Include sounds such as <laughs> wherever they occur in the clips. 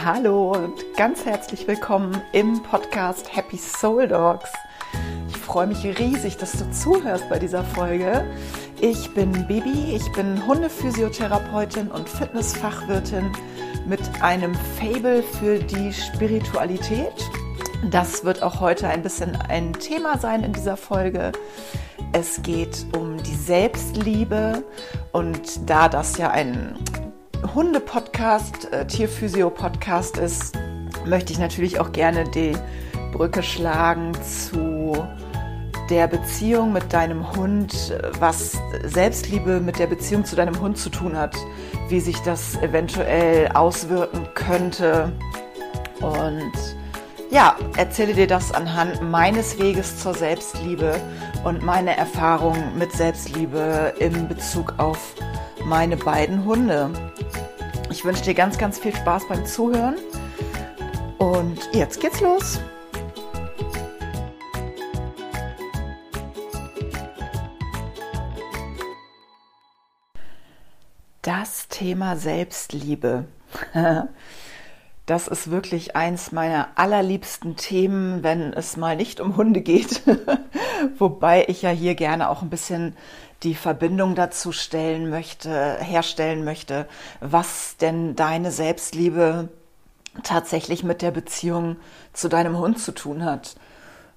Hallo und ganz herzlich willkommen im Podcast Happy Soul Dogs. Ich freue mich riesig, dass du zuhörst bei dieser Folge. Ich bin Bibi, ich bin Hundephysiotherapeutin und Fitnessfachwirtin mit einem Fable für die Spiritualität. Das wird auch heute ein bisschen ein Thema sein in dieser Folge. Es geht um die Selbstliebe und da das ja ein Hunde-Podcast, äh, Tierphysio-Podcast ist, möchte ich natürlich auch gerne die Brücke schlagen zu der Beziehung mit deinem Hund, was Selbstliebe mit der Beziehung zu deinem Hund zu tun hat, wie sich das eventuell auswirken könnte. Und ja, erzähle dir das anhand meines Weges zur Selbstliebe und meine Erfahrung mit Selbstliebe in Bezug auf meine beiden Hunde. Ich wünsche dir ganz, ganz viel Spaß beim Zuhören. Und jetzt geht's los. Das Thema Selbstliebe. Das ist wirklich eins meiner allerliebsten Themen, wenn es mal nicht um Hunde geht. <laughs> Wobei ich ja hier gerne auch ein bisschen die Verbindung dazu stellen möchte, herstellen möchte, was denn deine Selbstliebe tatsächlich mit der Beziehung zu deinem Hund zu tun hat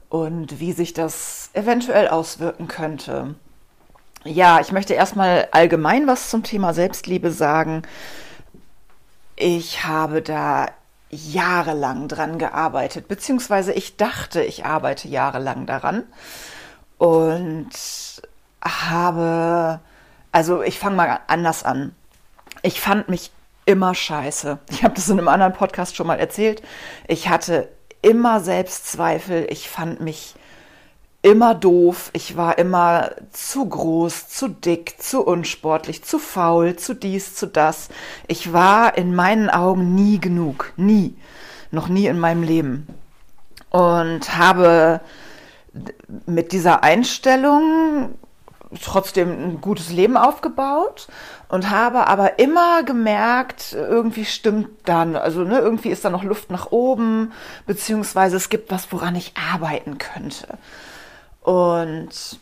und wie sich das eventuell auswirken könnte. Ja, ich möchte erstmal allgemein was zum Thema Selbstliebe sagen. Ich habe da jahrelang dran gearbeitet, beziehungsweise ich dachte, ich arbeite jahrelang daran. Und habe, also ich fange mal anders an. Ich fand mich immer scheiße. Ich habe das in einem anderen Podcast schon mal erzählt. Ich hatte immer Selbstzweifel. Ich fand mich immer doof. Ich war immer zu groß, zu dick, zu unsportlich, zu faul, zu dies, zu das. Ich war in meinen Augen nie genug. Nie. Noch nie in meinem Leben. Und habe mit dieser Einstellung trotzdem ein gutes Leben aufgebaut und habe aber immer gemerkt, irgendwie stimmt dann, also ne, irgendwie ist da noch Luft nach oben, beziehungsweise es gibt was, woran ich arbeiten könnte. Und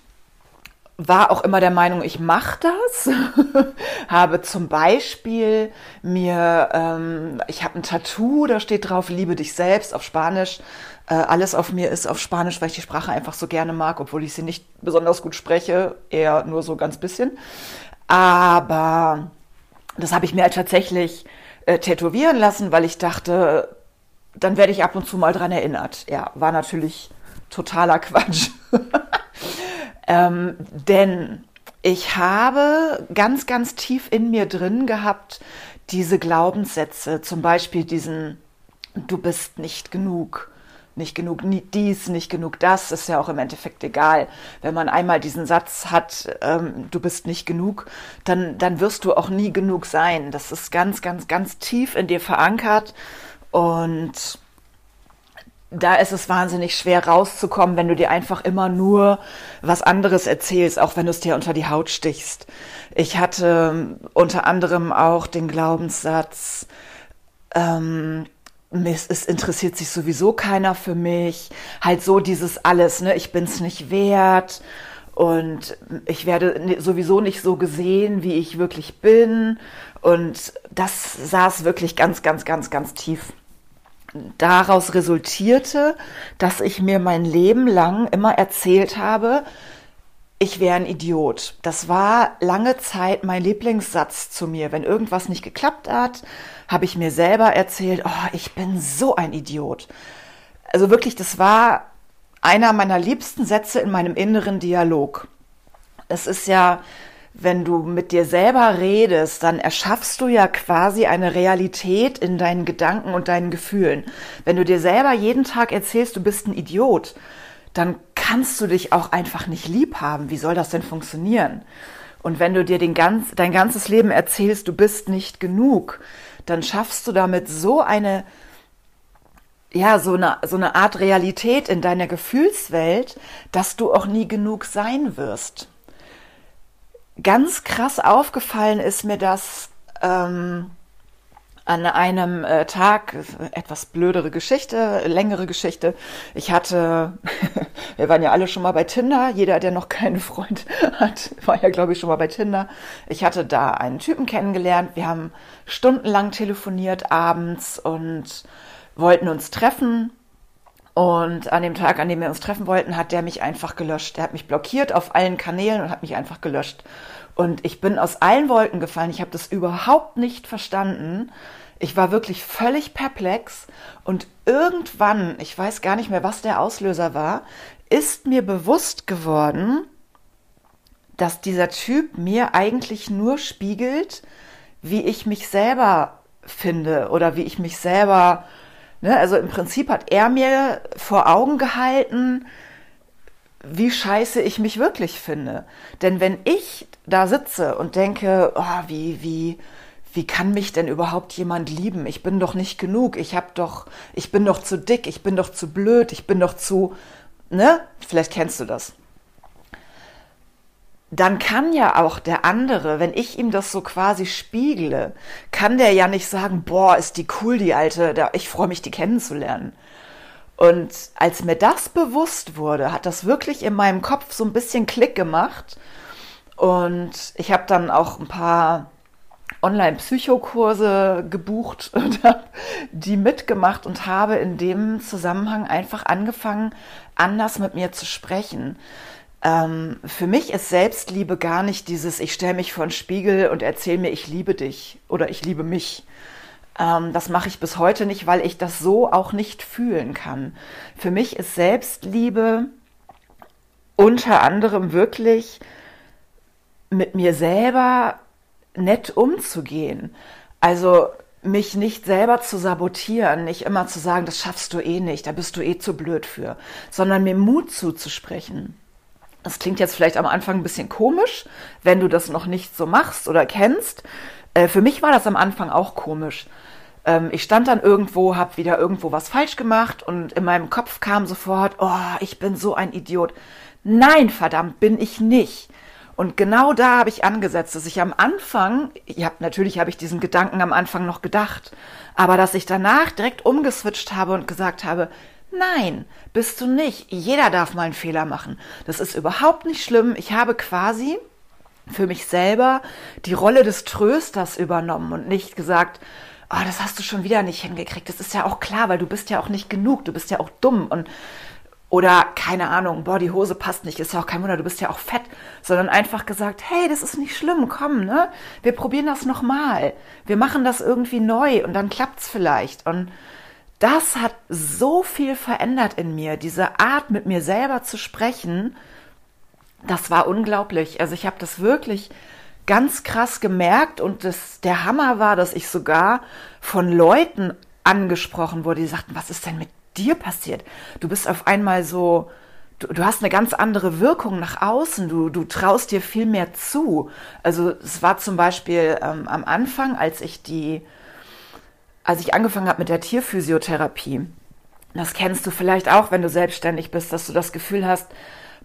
war auch immer der Meinung, ich mache das. <laughs> habe zum Beispiel mir, ähm, ich habe ein Tattoo, da steht drauf, liebe dich selbst auf Spanisch. Äh, alles auf mir ist auf Spanisch, weil ich die Sprache einfach so gerne mag, obwohl ich sie nicht besonders gut spreche, eher nur so ganz bisschen. Aber das habe ich mir halt tatsächlich äh, tätowieren lassen, weil ich dachte, dann werde ich ab und zu mal dran erinnert. Ja, war natürlich totaler Quatsch. <laughs> ähm, denn ich habe ganz, ganz tief in mir drin gehabt diese Glaubenssätze, zum Beispiel diesen, du bist nicht genug, nicht genug dies, nicht genug das, ist ja auch im Endeffekt egal. Wenn man einmal diesen Satz hat, ähm, du bist nicht genug, dann, dann wirst du auch nie genug sein. Das ist ganz, ganz, ganz tief in dir verankert und da ist es wahnsinnig schwer rauszukommen, wenn du dir einfach immer nur was anderes erzählst, auch wenn du es dir unter die Haut stichst. Ich hatte ähm, unter anderem auch den Glaubenssatz, ähm, es interessiert sich sowieso keiner für mich. Halt so dieses alles, ne? Ich bin's nicht wert und ich werde sowieso nicht so gesehen, wie ich wirklich bin. Und das saß wirklich ganz, ganz, ganz, ganz tief. Daraus resultierte, dass ich mir mein Leben lang immer erzählt habe, ich wäre ein Idiot. Das war lange Zeit mein Lieblingssatz zu mir. Wenn irgendwas nicht geklappt hat, habe ich mir selber erzählt, oh, ich bin so ein Idiot. Also wirklich, das war einer meiner liebsten Sätze in meinem inneren Dialog. Es ist ja, wenn du mit dir selber redest, dann erschaffst du ja quasi eine Realität in deinen Gedanken und deinen Gefühlen. Wenn du dir selber jeden Tag erzählst, du bist ein Idiot, dann kannst du dich auch einfach nicht lieb haben. Wie soll das denn funktionieren? Und wenn du dir ganz, dein ganzes Leben erzählst, du bist nicht genug, dann schaffst du damit so eine, ja, so eine, so eine Art Realität in deiner Gefühlswelt, dass du auch nie genug sein wirst. Ganz krass aufgefallen ist mir das, ähm, an einem äh, Tag, etwas blödere Geschichte, längere Geschichte. Ich hatte, <laughs> wir waren ja alle schon mal bei Tinder, jeder, der noch keinen Freund <laughs> hat, war ja, glaube ich, schon mal bei Tinder. Ich hatte da einen Typen kennengelernt, wir haben stundenlang telefoniert abends und wollten uns treffen. Und an dem Tag, an dem wir uns treffen wollten, hat der mich einfach gelöscht. Der hat mich blockiert auf allen Kanälen und hat mich einfach gelöscht. Und ich bin aus allen Wolken gefallen. Ich habe das überhaupt nicht verstanden. Ich war wirklich völlig perplex. Und irgendwann, ich weiß gar nicht mehr, was der Auslöser war, ist mir bewusst geworden, dass dieser Typ mir eigentlich nur spiegelt, wie ich mich selber finde oder wie ich mich selber, ne, also im Prinzip hat er mir vor Augen gehalten, wie scheiße ich mich wirklich finde. Denn wenn ich da sitze und denke, oh, wie, wie, wie kann mich denn überhaupt jemand lieben? Ich bin doch nicht genug. Ich hab doch, ich bin doch zu dick. Ich bin doch zu blöd. Ich bin doch zu, ne? Vielleicht kennst du das. Dann kann ja auch der andere, wenn ich ihm das so quasi spiegle, kann der ja nicht sagen, boah, ist die cool, die alte, ich freue mich, die kennenzulernen. Und als mir das bewusst wurde, hat das wirklich in meinem Kopf so ein bisschen Klick gemacht und ich habe dann auch ein paar Online-Psychokurse gebucht <laughs> und habe die mitgemacht und habe in dem Zusammenhang einfach angefangen, anders mit mir zu sprechen. Ähm, für mich ist Selbstliebe gar nicht dieses, ich stelle mich vor den Spiegel und erzähle mir, ich liebe dich oder ich liebe mich. Ähm, das mache ich bis heute nicht, weil ich das so auch nicht fühlen kann. Für mich ist Selbstliebe unter anderem wirklich mit mir selber nett umzugehen. Also mich nicht selber zu sabotieren, nicht immer zu sagen, das schaffst du eh nicht, da bist du eh zu blöd für, sondern mir Mut zuzusprechen. Das klingt jetzt vielleicht am Anfang ein bisschen komisch, wenn du das noch nicht so machst oder kennst. Äh, für mich war das am Anfang auch komisch. Ähm, ich stand dann irgendwo, habe wieder irgendwo was falsch gemacht und in meinem Kopf kam sofort, oh, ich bin so ein Idiot. Nein, verdammt, bin ich nicht. Und genau da habe ich angesetzt, dass ich am Anfang, ja, natürlich habe ich diesen Gedanken am Anfang noch gedacht, aber dass ich danach direkt umgeswitcht habe und gesagt habe, nein, bist du nicht. Jeder darf mal einen Fehler machen. Das ist überhaupt nicht schlimm. Ich habe quasi für mich selber die Rolle des Trösters übernommen und nicht gesagt, oh, das hast du schon wieder nicht hingekriegt. Das ist ja auch klar, weil du bist ja auch nicht genug, du bist ja auch dumm und oder keine Ahnung, boah, die Hose passt nicht, ist ja auch kein Wunder, du bist ja auch fett, sondern einfach gesagt, hey, das ist nicht schlimm, komm, ne? Wir probieren das nochmal. Wir machen das irgendwie neu und dann klappt's vielleicht. Und das hat so viel verändert in mir, diese Art mit mir selber zu sprechen. Das war unglaublich. Also ich habe das wirklich ganz krass gemerkt und das, der Hammer war, dass ich sogar von Leuten angesprochen wurde, die sagten, was ist denn mit dir passiert. Du bist auf einmal so, du, du hast eine ganz andere Wirkung nach außen, du, du traust dir viel mehr zu. Also es war zum Beispiel ähm, am Anfang, als ich die, als ich angefangen habe mit der Tierphysiotherapie, das kennst du vielleicht auch, wenn du selbstständig bist, dass du das Gefühl hast,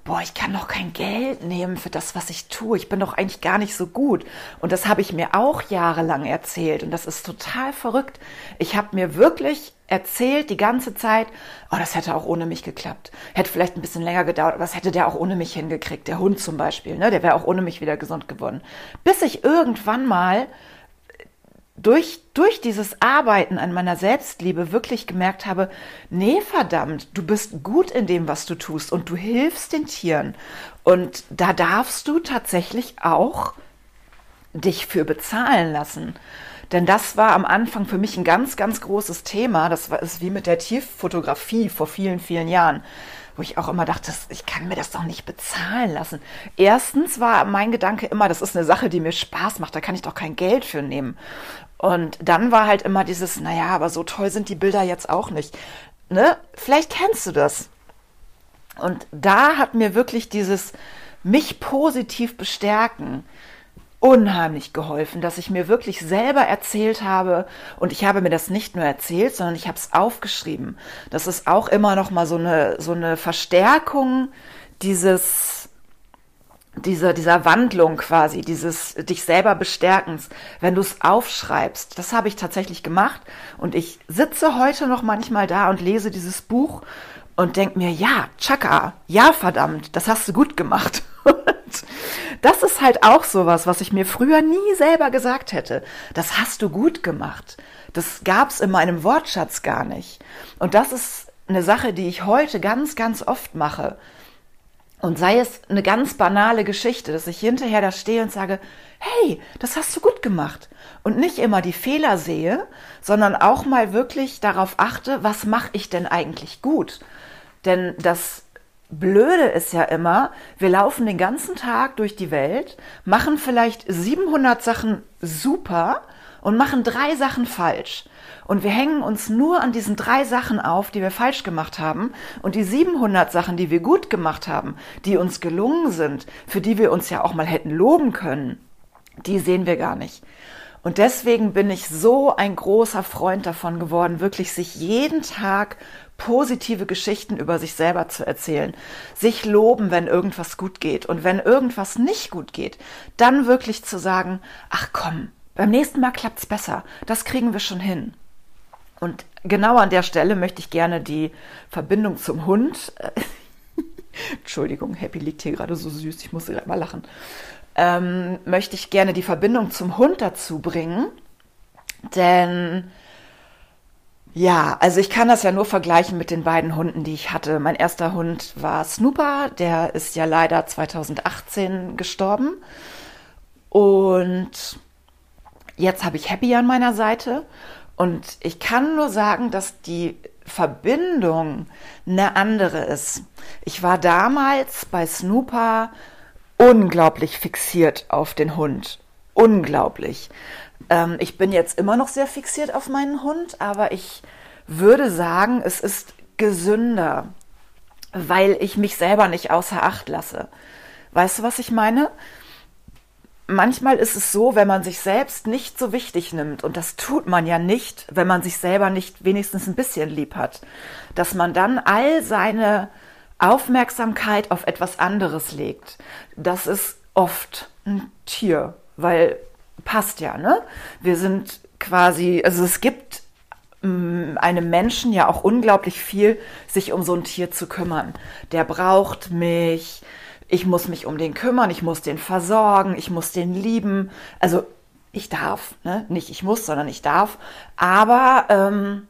boah, ich kann doch kein Geld nehmen für das, was ich tue. Ich bin doch eigentlich gar nicht so gut. Und das habe ich mir auch jahrelang erzählt. Und das ist total verrückt. Ich habe mir wirklich erzählt die ganze Zeit, oh, das hätte auch ohne mich geklappt. Hätte vielleicht ein bisschen länger gedauert, aber das hätte der auch ohne mich hingekriegt. Der Hund zum Beispiel, ne? der wäre auch ohne mich wieder gesund geworden. Bis ich irgendwann mal durch, durch dieses Arbeiten an meiner Selbstliebe wirklich gemerkt habe, nee, verdammt, du bist gut in dem, was du tust und du hilfst den Tieren. Und da darfst du tatsächlich auch dich für bezahlen lassen. Denn das war am Anfang für mich ein ganz, ganz großes Thema. Das war ist wie mit der Tierfotografie vor vielen, vielen Jahren, wo ich auch immer dachte, ich kann mir das doch nicht bezahlen lassen. Erstens war mein Gedanke immer, das ist eine Sache, die mir Spaß macht, da kann ich doch kein Geld für nehmen. Und dann war halt immer dieses, naja, aber so toll sind die Bilder jetzt auch nicht. Ne? Vielleicht kennst du das. Und da hat mir wirklich dieses mich positiv bestärken, unheimlich geholfen, dass ich mir wirklich selber erzählt habe und ich habe mir das nicht nur erzählt, sondern ich habe es aufgeschrieben. Das ist auch immer noch mal so eine so eine Verstärkung dieses diese, dieser Wandlung quasi, dieses dich selber bestärkens, wenn du es aufschreibst. Das habe ich tatsächlich gemacht und ich sitze heute noch manchmal da und lese dieses Buch und denke mir, ja, Chaka, ja verdammt, das hast du gut gemacht. <laughs> Das ist halt auch sowas, was ich mir früher nie selber gesagt hätte. Das hast du gut gemacht. Das gab's in meinem Wortschatz gar nicht. Und das ist eine Sache, die ich heute ganz, ganz oft mache und sei es eine ganz banale Geschichte, dass ich hinterher da stehe und sage, hey, das hast du gut gemacht. Und nicht immer die Fehler sehe, sondern auch mal wirklich darauf achte, was mache ich denn eigentlich gut? Denn das Blöde ist ja immer, wir laufen den ganzen Tag durch die Welt, machen vielleicht 700 Sachen super und machen drei Sachen falsch. Und wir hängen uns nur an diesen drei Sachen auf, die wir falsch gemacht haben. Und die 700 Sachen, die wir gut gemacht haben, die uns gelungen sind, für die wir uns ja auch mal hätten loben können, die sehen wir gar nicht. Und deswegen bin ich so ein großer Freund davon geworden, wirklich sich jeden Tag positive Geschichten über sich selber zu erzählen, sich loben, wenn irgendwas gut geht und wenn irgendwas nicht gut geht, dann wirklich zu sagen, ach komm, beim nächsten Mal klappt's besser, das kriegen wir schon hin. Und genau an der Stelle möchte ich gerne die Verbindung zum Hund. <laughs> Entschuldigung, Happy liegt hier gerade so süß, ich muss gerade mal lachen. Ähm, möchte ich gerne die Verbindung zum Hund dazu bringen. Denn ja, also ich kann das ja nur vergleichen mit den beiden Hunden, die ich hatte. Mein erster Hund war Snooper, der ist ja leider 2018 gestorben. Und jetzt habe ich Happy an meiner Seite. Und ich kann nur sagen, dass die Verbindung eine andere ist. Ich war damals bei Snooper unglaublich fixiert auf den Hund. Unglaublich. Ähm, ich bin jetzt immer noch sehr fixiert auf meinen Hund, aber ich würde sagen, es ist gesünder, weil ich mich selber nicht außer Acht lasse. Weißt du, was ich meine? manchmal ist es so, wenn man sich selbst nicht so wichtig nimmt, und das tut man ja nicht, wenn man sich selber nicht wenigstens ein bisschen lieb hat, dass man dann all seine Aufmerksamkeit auf etwas anderes legt. Das ist oft ein Tier, weil passt ja, ne? Wir sind quasi, also es gibt mm, einem Menschen ja auch unglaublich viel, sich um so ein Tier zu kümmern. Der braucht mich, ich muss mich um den kümmern, ich muss den versorgen, ich muss den lieben. Also ich darf, ne? nicht ich muss, sondern ich darf. Aber ähm,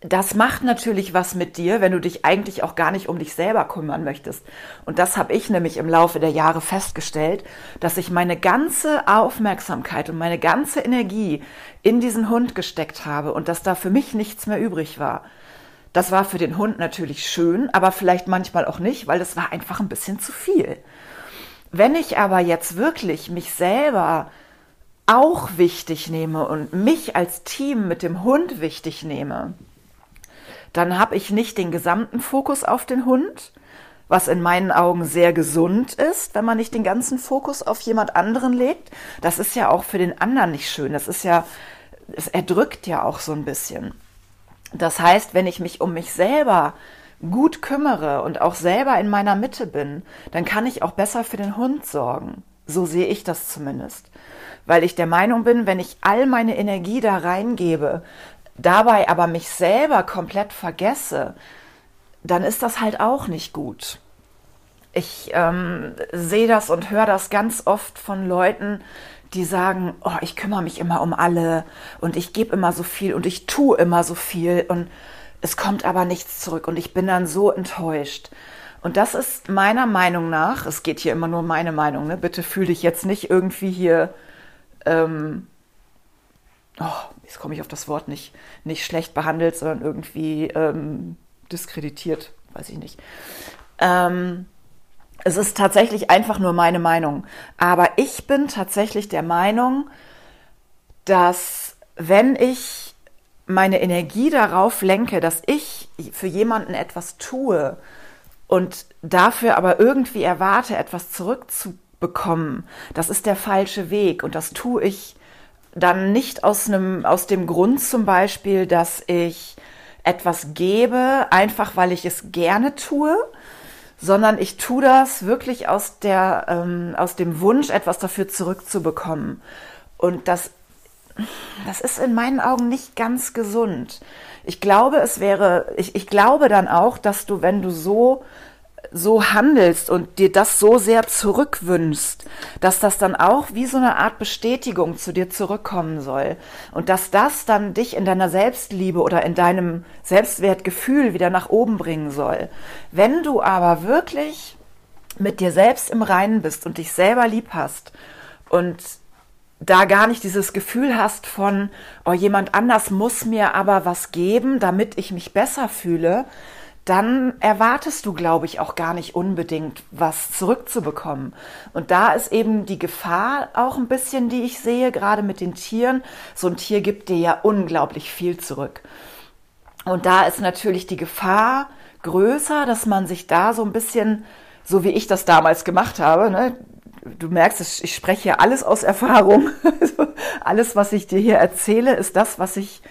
das macht natürlich was mit dir, wenn du dich eigentlich auch gar nicht um dich selber kümmern möchtest. Und das habe ich nämlich im Laufe der Jahre festgestellt, dass ich meine ganze Aufmerksamkeit und meine ganze Energie in diesen Hund gesteckt habe und dass da für mich nichts mehr übrig war. Das war für den Hund natürlich schön, aber vielleicht manchmal auch nicht, weil es war einfach ein bisschen zu viel. Wenn ich aber jetzt wirklich mich selber auch wichtig nehme und mich als Team mit dem Hund wichtig nehme, dann habe ich nicht den gesamten Fokus auf den Hund, was in meinen Augen sehr gesund ist, wenn man nicht den ganzen Fokus auf jemand anderen legt. Das ist ja auch für den anderen nicht schön. Das ist ja, es erdrückt ja auch so ein bisschen. Das heißt, wenn ich mich um mich selber gut kümmere und auch selber in meiner Mitte bin, dann kann ich auch besser für den Hund sorgen. So sehe ich das zumindest. Weil ich der Meinung bin, wenn ich all meine Energie da reingebe, dabei aber mich selber komplett vergesse, dann ist das halt auch nicht gut. Ich ähm, sehe das und höre das ganz oft von Leuten, die sagen, oh, ich kümmere mich immer um alle und ich gebe immer so viel und ich tue immer so viel und es kommt aber nichts zurück und ich bin dann so enttäuscht. Und das ist meiner Meinung nach, es geht hier immer nur meine Meinung, ne? bitte fühl dich jetzt nicht irgendwie hier, ähm, oh, jetzt komme ich auf das Wort nicht, nicht schlecht behandelt, sondern irgendwie ähm, diskreditiert, weiß ich nicht. Ähm, es ist tatsächlich einfach nur meine Meinung. Aber ich bin tatsächlich der Meinung, dass wenn ich meine Energie darauf lenke, dass ich für jemanden etwas tue und dafür aber irgendwie erwarte, etwas zurückzubekommen, das ist der falsche Weg. Und das tue ich dann nicht aus, einem, aus dem Grund zum Beispiel, dass ich etwas gebe, einfach weil ich es gerne tue, sondern ich tue das wirklich aus, der, ähm, aus dem Wunsch, etwas dafür zurückzubekommen. Und das, das ist in meinen Augen nicht ganz gesund. Ich glaube, es wäre, ich, ich glaube dann auch, dass du, wenn du so so handelst und dir das so sehr zurückwünschst, dass das dann auch wie so eine Art Bestätigung zu dir zurückkommen soll und dass das dann dich in deiner Selbstliebe oder in deinem Selbstwertgefühl wieder nach oben bringen soll. Wenn du aber wirklich mit dir selbst im Reinen bist und dich selber lieb hast und da gar nicht dieses Gefühl hast von, oh, jemand anders muss mir aber was geben, damit ich mich besser fühle, dann erwartest du, glaube ich, auch gar nicht unbedingt was zurückzubekommen. Und da ist eben die Gefahr auch ein bisschen, die ich sehe, gerade mit den Tieren. So ein Tier gibt dir ja unglaublich viel zurück. Und da ist natürlich die Gefahr größer, dass man sich da so ein bisschen, so wie ich das damals gemacht habe, ne, du merkst, ich spreche hier alles aus Erfahrung. <laughs> Also alles, was ich dir hier erzähle, ist das, was ich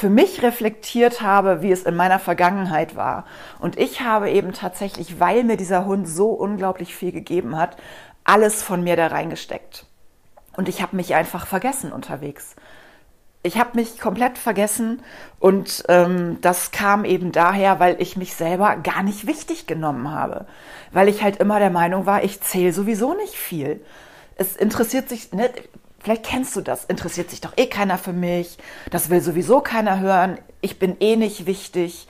für mich reflektiert habe, wie es in meiner Vergangenheit war. Und ich habe eben tatsächlich, weil mir dieser Hund so unglaublich viel gegeben hat, alles von mir da reingesteckt. Und ich habe mich einfach vergessen unterwegs. Ich habe mich komplett vergessen und ähm, das kam eben daher, weil ich mich selber gar nicht wichtig genommen habe. Weil ich halt immer der Meinung war, ich zähle sowieso nicht viel. Es interessiert sich, ne, Vielleicht kennst du das, interessiert sich doch eh keiner für mich, das will sowieso keiner hören, ich bin eh nicht wichtig,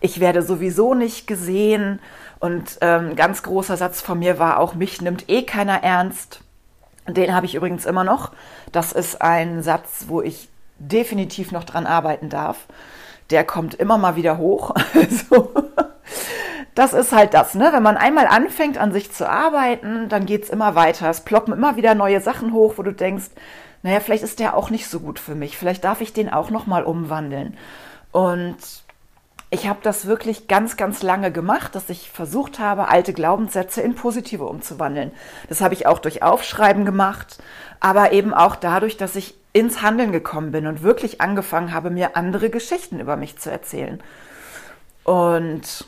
ich werde sowieso nicht gesehen. Und ähm, ganz großer Satz von mir war auch, mich nimmt eh keiner ernst. Den habe ich übrigens immer noch. Das ist ein Satz, wo ich definitiv noch dran arbeiten darf. Der kommt immer mal wieder hoch. <laughs> Also, das ist halt das, ne? Wenn man einmal anfängt, an sich zu arbeiten, dann geht's immer weiter. Es ploppen immer wieder neue Sachen hoch, wo du denkst, naja, vielleicht ist der auch nicht so gut für mich. Vielleicht darf ich den auch nochmal umwandeln. Und ich habe das wirklich ganz, ganz lange gemacht, dass ich versucht habe, alte Glaubenssätze in positive umzuwandeln. Das habe ich auch durch Aufschreiben gemacht, aber eben auch dadurch, dass ich ins Handeln gekommen bin und wirklich angefangen habe, mir andere Geschichten über mich zu erzählen. Und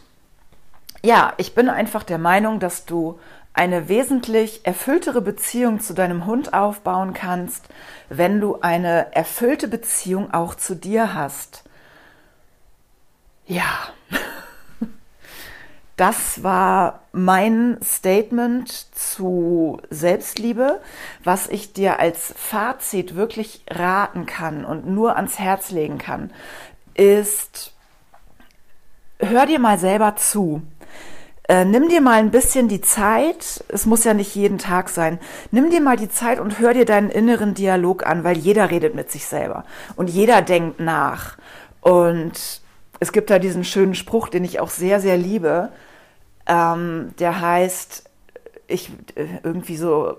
ja, ich bin einfach der Meinung, dass du eine wesentlich erfülltere Beziehung zu deinem Hund aufbauen kannst, wenn du eine erfüllte Beziehung auch zu dir hast. Ja, <laughs> das war mein Statement zu Selbstliebe, was ich dir als Fazit wirklich raten kann und nur ans Herz legen kann, ist, hör dir mal selber zu. Äh, nimm dir mal ein bisschen die Zeit, es muss ja nicht jeden Tag sein, nimm dir mal die Zeit und hör dir deinen inneren Dialog an, weil jeder redet mit sich selber und jeder denkt nach. Und es gibt da diesen schönen Spruch, den ich auch sehr, sehr liebe, ähm, der heißt, ich äh, irgendwie so,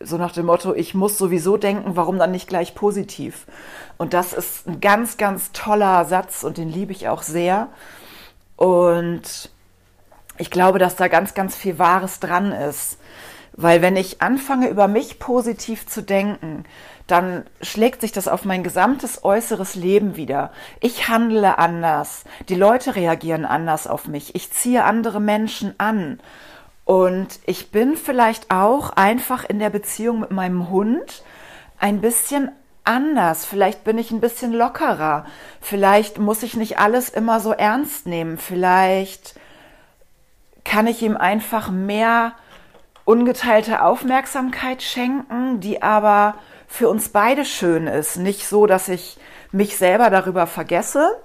so nach dem Motto, ich muss sowieso denken, warum dann nicht gleich positiv? Und das ist ein ganz, ganz toller Satz und den liebe ich auch sehr. Und ich glaube, dass da ganz, ganz viel Wahres dran ist. Weil wenn ich anfange, über mich positiv zu denken, dann schlägt sich das auf mein gesamtes äußeres Leben wieder. Ich handle anders. Die Leute reagieren anders auf mich. Ich ziehe andere Menschen an. Und ich bin vielleicht auch einfach in der Beziehung mit meinem Hund ein bisschen anders. Vielleicht bin ich ein bisschen lockerer. Vielleicht muss ich nicht alles immer so ernst nehmen. Vielleicht kann ich ihm einfach mehr ungeteilte Aufmerksamkeit schenken, die aber für uns beide schön ist. Nicht so, dass ich mich selber darüber vergesse,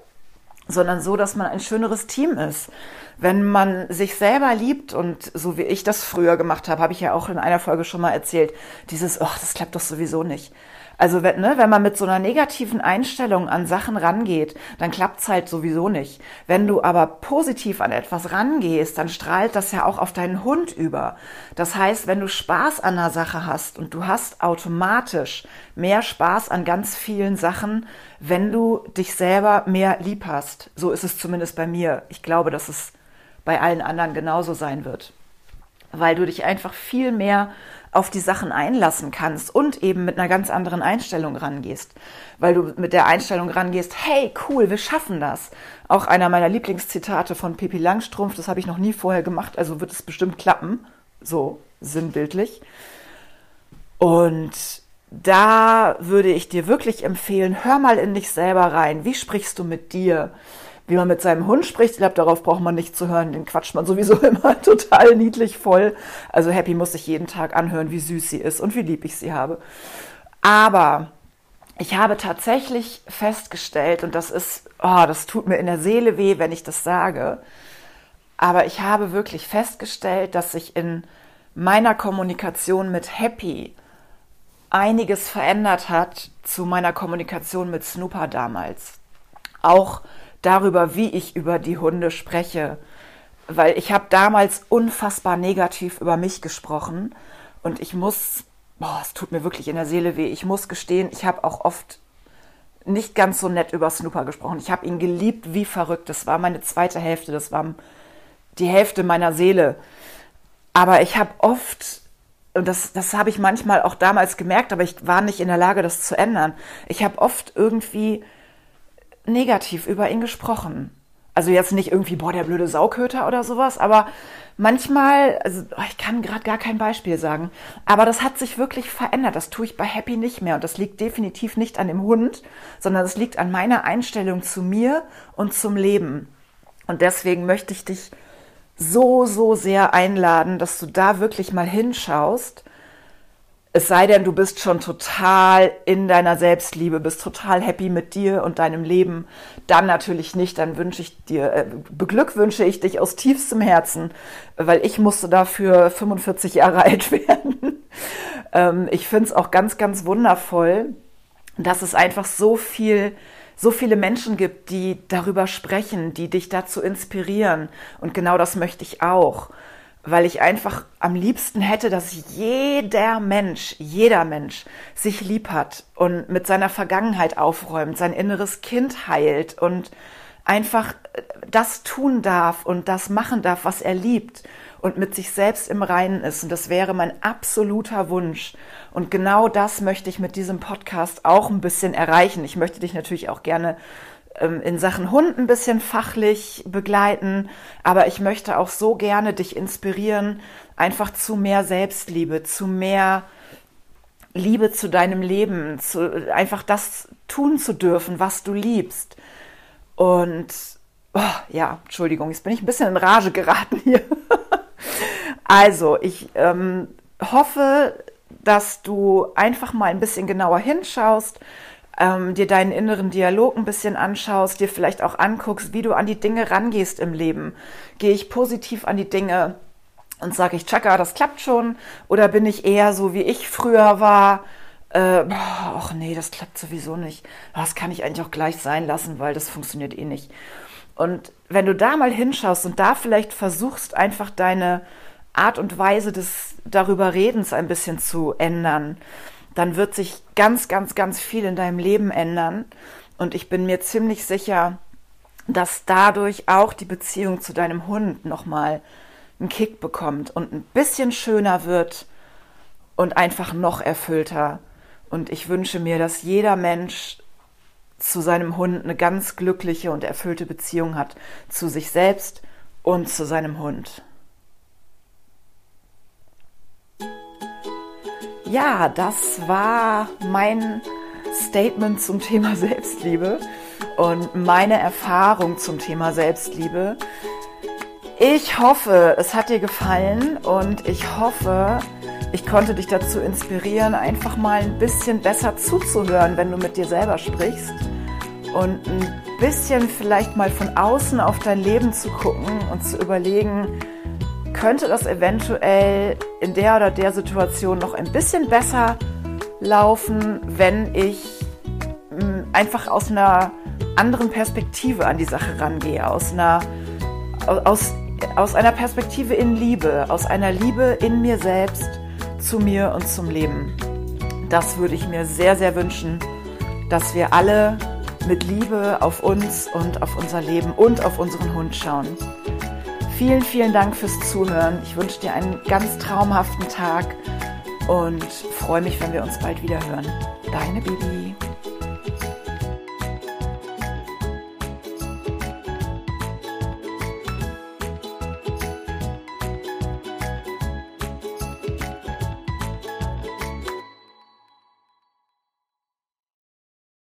sondern so, dass man ein schöneres Team ist. Wenn man sich selber liebt und so wie ich das früher gemacht habe, habe ich ja auch in einer Folge schon mal erzählt, dieses, ach, das klappt doch sowieso nicht. Also wenn, ne, wenn man mit so einer negativen Einstellung an Sachen rangeht, dann klappt's halt sowieso nicht. Wenn du aber positiv an etwas rangehst, dann strahlt das ja auch auf deinen Hund über. Das heißt, wenn du Spaß an einer Sache hast und du hast automatisch mehr Spaß an ganz vielen Sachen, wenn du dich selber mehr lieb hast. So ist es zumindest bei mir. Ich glaube, dass es bei allen anderen genauso sein wird. Weil du dich einfach viel mehr auf die Sachen einlassen kannst und eben mit einer ganz anderen Einstellung rangehst. Weil du mit der Einstellung rangehst, hey, cool, wir schaffen das. Auch einer meiner Lieblingszitate von Pippi Langstrumpf, das habe ich noch nie vorher gemacht, also wird es bestimmt klappen, so sinnbildlich. Und da würde ich dir wirklich empfehlen, hör mal in dich selber rein. Wie sprichst du mit dir? Wie man mit seinem Hund spricht, ich glaube, darauf braucht man nicht zu hören, den quatscht man sowieso <laughs> immer total niedlich voll. Also Happy muss sich jeden Tag anhören, wie süß sie ist und wie lieb ich sie habe. Aber ich habe tatsächlich festgestellt, und das ist, oh, das tut mir in der Seele weh, wenn ich das sage, aber ich habe wirklich festgestellt, dass sich in meiner Kommunikation mit Happy einiges verändert hat zu meiner Kommunikation mit Snooper damals. Auch darüber, wie ich über die Hunde spreche, weil ich habe damals unfassbar negativ über mich gesprochen und ich muss, boah, es tut mir wirklich in der Seele weh, ich muss gestehen, ich habe auch oft nicht ganz so nett über Snooper gesprochen. Ich habe ihn geliebt wie verrückt. Das war meine zweite Hälfte, das war die Hälfte meiner Seele. Aber ich habe oft und das, das habe ich manchmal auch damals gemerkt, aber ich war nicht in der Lage, das zu ändern. Ich habe oft irgendwie negativ über ihn gesprochen. Also jetzt nicht irgendwie, boah, der blöde Sauköter oder sowas, aber manchmal, also oh, ich kann gerade gar kein Beispiel sagen, aber das hat sich wirklich verändert. Das tue ich bei Happy nicht mehr und das liegt definitiv nicht an dem Hund, sondern es liegt an meiner Einstellung zu mir und zum Leben. Und deswegen möchte ich dich so, so sehr einladen, dass du da wirklich mal hinschaust. Es sei denn, du bist schon total in deiner Selbstliebe, bist total happy mit dir und deinem Leben. Dann natürlich nicht, dann wünsche ich dir, äh, beglückwünsche ich dich aus tiefstem Herzen, weil ich musste dafür 45 Jahre <laughs> alt werden. ähm, ich finde es auch ganz, ganz wundervoll, dass es einfach so viel so viele Menschen gibt, die darüber sprechen, die dich dazu inspirieren. Und genau das möchte ich auch, weil ich einfach am liebsten hätte, dass jeder Mensch, jeder Mensch sich lieb hat und mit seiner Vergangenheit aufräumt, sein inneres Kind heilt und einfach das tun darf und das machen darf, was er liebt und mit sich selbst im Reinen ist. Und das wäre mein absoluter Wunsch. Und genau das möchte ich mit diesem Podcast auch ein bisschen erreichen. Ich möchte dich natürlich auch gerne in Sachen Hund ein bisschen fachlich begleiten, aber ich möchte auch so gerne dich inspirieren, einfach zu mehr Selbstliebe, zu mehr Liebe zu deinem Leben, zu, einfach das tun zu dürfen, was du liebst. Und oh, ja, Entschuldigung, jetzt bin ich ein bisschen in Rage geraten hier. <laughs> Also, ich ähm, hoffe, dass du einfach mal ein bisschen genauer hinschaust, ähm, dir deinen inneren Dialog ein bisschen anschaust, dir vielleicht auch anguckst, wie du an die Dinge rangehst im Leben. Gehe ich positiv an die Dinge und sage ich, Chaka, das klappt schon? Oder bin ich eher so, wie ich früher war? Äh, ach nee, das klappt sowieso nicht. Das kann ich eigentlich auch gleich sein lassen, weil das funktioniert eh nicht. Und wenn du da mal hinschaust und da vielleicht versuchst, einfach deine Art und Weise des darüber Redens ein bisschen zu ändern, dann wird sich ganz, ganz, ganz viel in deinem Leben ändern. Und ich bin mir ziemlich sicher, dass dadurch auch die Beziehung zu deinem Hund nochmal einen Kick bekommt und ein bisschen schöner wird und einfach noch erfüllter. Und ich wünsche mir, dass jeder Mensch zu seinem Hund eine ganz glückliche und erfüllte Beziehung hat, zu sich selbst und zu seinem Hund. Ja, das war mein Statement zum Thema <laughs> Selbstliebe und meine Erfahrung zum Thema Selbstliebe. Ich hoffe, es hat dir gefallen und ich hoffe, ich konnte dich dazu inspirieren, einfach mal ein bisschen besser zuzuhören, wenn du mit dir selber sprichst und ein bisschen vielleicht mal von außen auf dein Leben zu gucken und zu überlegen, könnte das eventuell in der oder der Situation noch ein bisschen besser laufen, wenn ich hm, einfach aus einer anderen Perspektive an die Sache rangehe, aus einer, aus, aus einer Perspektive in Liebe, aus einer Liebe in mir selbst, zu mir und zum Leben. Das würde ich mir sehr, sehr wünschen, dass wir alle mit Liebe auf uns und auf unser Leben und auf unseren Hund schauen. Vielen, vielen Dank fürs Zuhören. Ich wünsche dir einen ganz traumhaften Tag und freue mich, wenn wir uns bald wieder hören. Deine Bibi.